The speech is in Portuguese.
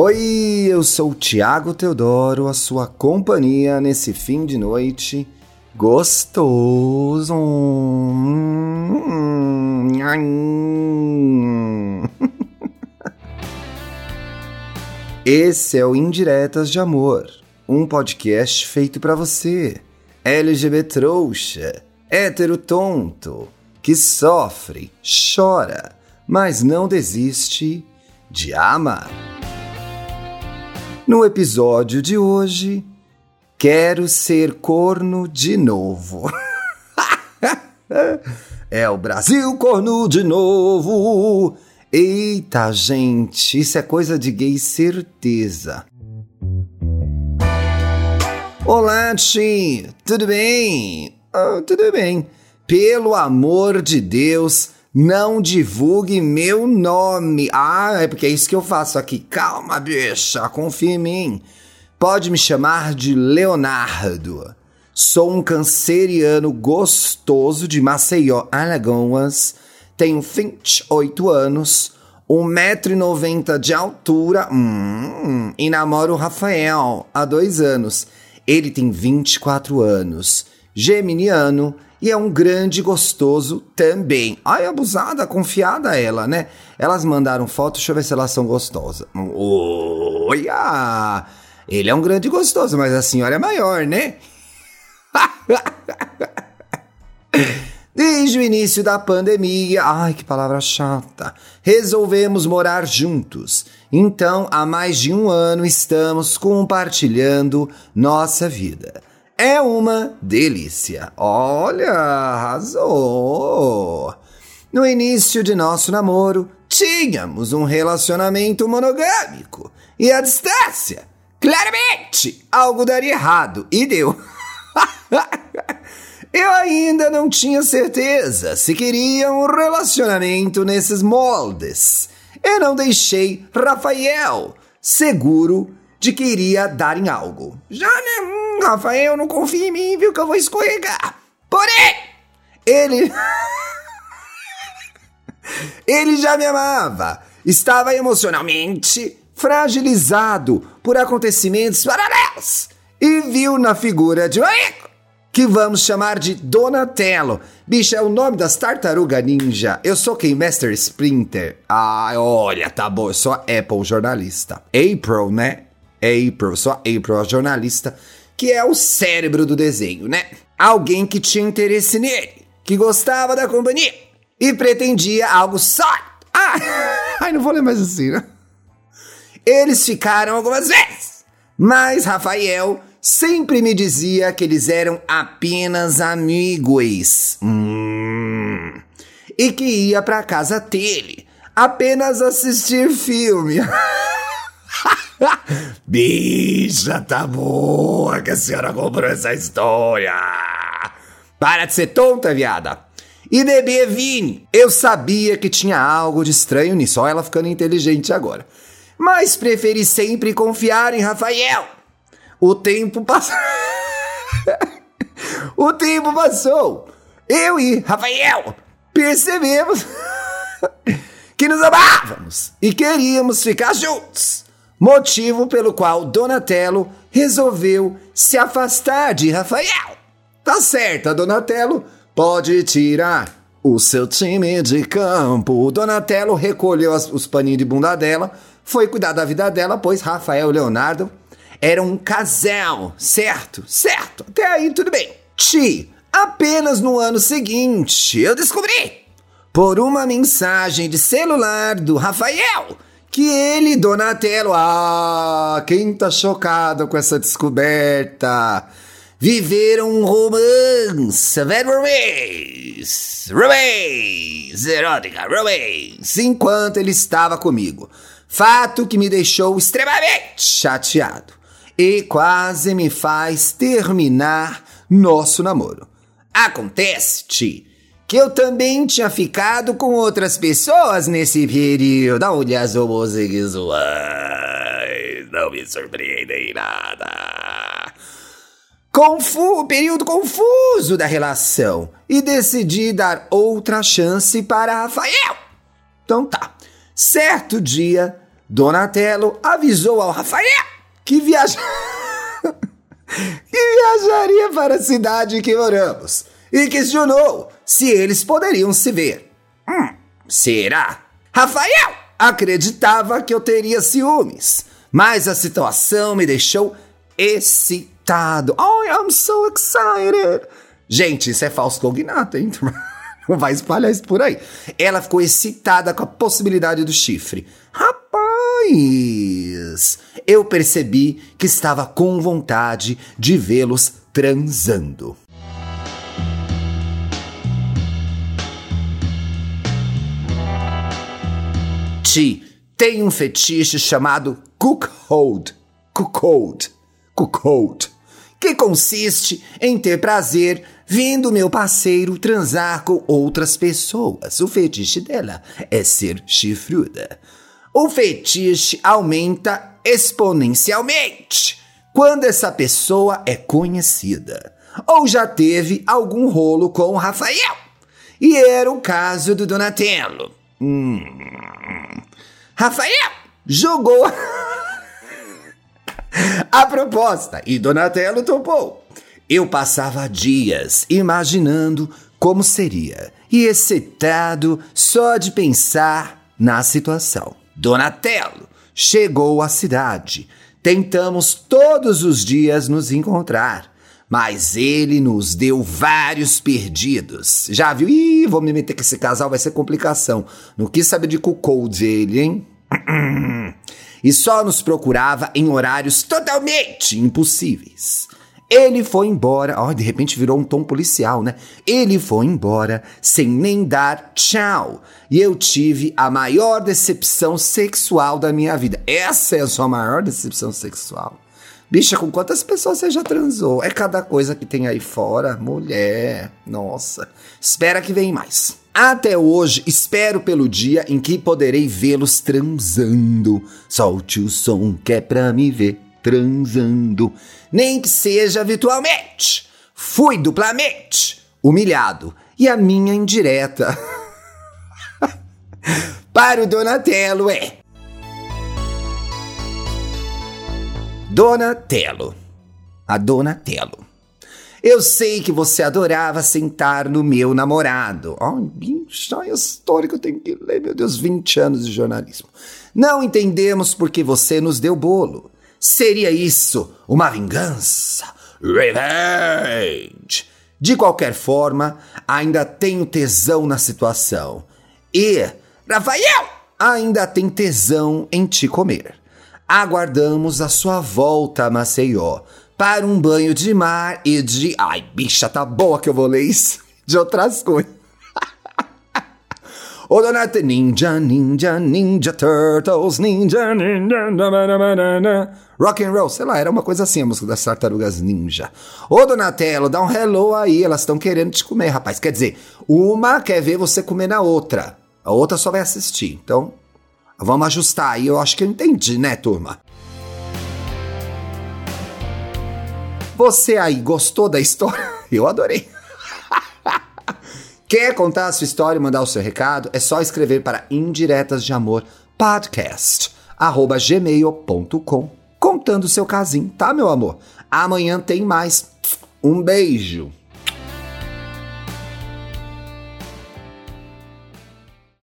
Oi, eu sou Tiago Teodoro, a sua companhia nesse fim de noite gostoso. Esse é o Indiretas de Amor, um podcast feito para você, LGBT trouxa, hétero tonto, que sofre, chora, mas não desiste de amar. No episódio de hoje, quero ser corno de novo. é o Brasil corno de novo. Eita, gente, isso é coisa de gay certeza. Olá, Tim, tudo bem? Oh, tudo bem. Pelo amor de Deus, não divulgue meu nome. Ah, é porque é isso que eu faço aqui. Calma, bicha, confia em mim. Pode me chamar de Leonardo. Sou um canceriano gostoso de Maceió, Alagoas. Tenho 28 anos, 1,90m de altura hum, e namoro o Rafael há dois anos. Ele tem 24 anos, geminiano e é um grande gostoso também. Ai, abusada, confiada ela, né? Elas mandaram foto, deixa eu ver se elas são gostosas. Olha! Ele é um grande gostoso, mas a senhora é maior, né? Desde o início da pandemia, ai que palavra chata, resolvemos morar juntos. Então, há mais de um ano estamos compartilhando nossa vida. É uma delícia. Olha, arrasou. No início de nosso namoro, tínhamos um relacionamento monogâmico e a distância. Claramente, algo daria errado e deu. Eu ainda não tinha certeza se queria um relacionamento nesses moldes. Eu não deixei Rafael seguro de que iria dar em algo. Já, né? Hum, Rafael, não confia em mim, viu que eu vou escorregar. Porém, ele. ele já me amava. Estava emocionalmente fragilizado por acontecimentos paralelos e viu na figura de um amigo que vamos chamar de Donatello. Bicha, é o nome das tartaruga ninja. Eu sou quem? Master Sprinter. Ah, olha, tá bom, eu sou a Apple jornalista. April, né? April, a April, a jornalista, que é o cérebro do desenho, né? Alguém que tinha interesse nele, que gostava da companhia e pretendia algo só. Ah, ai, não vou ler mais assim, né? Eles ficaram algumas vezes, mas Rafael sempre me dizia que eles eram apenas amigos. Hum, e que ia pra casa dele apenas assistir filme. Bicha, tá boa que a senhora comprou essa história. Para de ser tonta, viada. E bebê Vini, eu sabia que tinha algo de estranho nisso, olha ela ficando inteligente agora. Mas preferi sempre confiar em Rafael. O tempo passou. o tempo passou. Eu e Rafael percebemos que nos amávamos e queríamos ficar juntos motivo pelo qual Donatello resolveu se afastar de Rafael. Tá certa, Donatello, pode tirar o seu time de campo. Donatello recolheu as, os paninhos de bunda dela, foi cuidar da vida dela, pois Rafael e Leonardo eram um casal, certo? Certo, até aí tudo bem. Ti, apenas no ano seguinte eu descobri, por uma mensagem de celular do Rafael, que ele, Donatello, ah, quem tá chocado com essa descoberta? Viveram um romance, velho romance, romance, erótica, romance, enquanto ele estava comigo. Fato que me deixou extremamente chateado e quase me faz terminar nosso namoro. Acontece-te que eu também tinha ficado com outras pessoas nesse período. Olha as homossexuais, não me surpreendem nada. Confu período confuso da relação e decidi dar outra chance para Rafael. Então tá. Certo dia, Donatello avisou ao Rafael que, viaja... que viajaria para a cidade que moramos e questionou se eles poderiam se ver. Hum, será? Rafael acreditava que eu teria ciúmes, mas a situação me deixou excitado. Oh, I'm so excited! Gente, isso é falso cognato, hein? Não vai espalhar isso por aí. Ela ficou excitada com a possibilidade do chifre. Rapaz, eu percebi que estava com vontade de vê-los transando. Ti tem um fetiche chamado cookhold. Cookhold. Cookhold. Que consiste em ter prazer vendo meu parceiro transar com outras pessoas. O fetiche dela é ser chifruda. O fetiche aumenta exponencialmente quando essa pessoa é conhecida ou já teve algum rolo com o Rafael. E era o caso do Donatello. Hum. Rafael jogou a proposta e Donatello topou. Eu passava dias imaginando como seria e excitado só de pensar na situação. Donatello chegou à cidade. Tentamos todos os dias nos encontrar, mas ele nos deu vários perdidos. Já viu? Ih, vou me meter com esse casal, vai ser complicação. Não quis saber de cucou dele, hein? e só nos procurava em horários totalmente impossíveis. Ele foi embora, ó, de repente virou um tom policial, né? Ele foi embora sem nem dar tchau. E eu tive a maior decepção sexual da minha vida. Essa é a sua maior decepção sexual. Bicha, com quantas pessoas você já transou? É cada coisa que tem aí fora. Mulher, nossa. Espera que vem mais. Até hoje, espero pelo dia em que poderei vê-los transando. Solte o som que é pra me ver transando, nem que seja virtualmente. Fui duplamente humilhado. E a minha indireta para o Donatello é: Donatello. A Donatello. Eu sei que você adorava sentar no meu namorado. Oh, bicho, é história que eu tenho que ler, meu Deus, 20 anos de jornalismo. Não entendemos porque você nos deu bolo. Seria isso uma vingança? Revenge! De qualquer forma, ainda tenho tesão na situação. E Rafael ainda tem tesão em te comer. Aguardamos a sua volta a Maceió para um banho de mar e de. Ai, bicha, tá boa que eu vou ler isso. De outras coisas. O Donato Ninja, Ninja, Ninja Turtles, Ninja, Ninja, na, Rock and Roll, sei lá, era uma coisa assim a música das Tartarugas Ninja. Ô Donatello, dá um hello aí, elas estão querendo te comer, rapaz. Quer dizer, uma quer ver você comer na outra, a outra só vai assistir. Então, vamos ajustar aí, eu acho que eu entendi, né, turma? Você aí gostou da história? Eu adorei. Quer contar a sua história e mandar o seu recado? É só escrever para Indiretas de Amor Podcast, gmail.com, contando o seu casinho, tá, meu amor? Amanhã tem mais. Um beijo.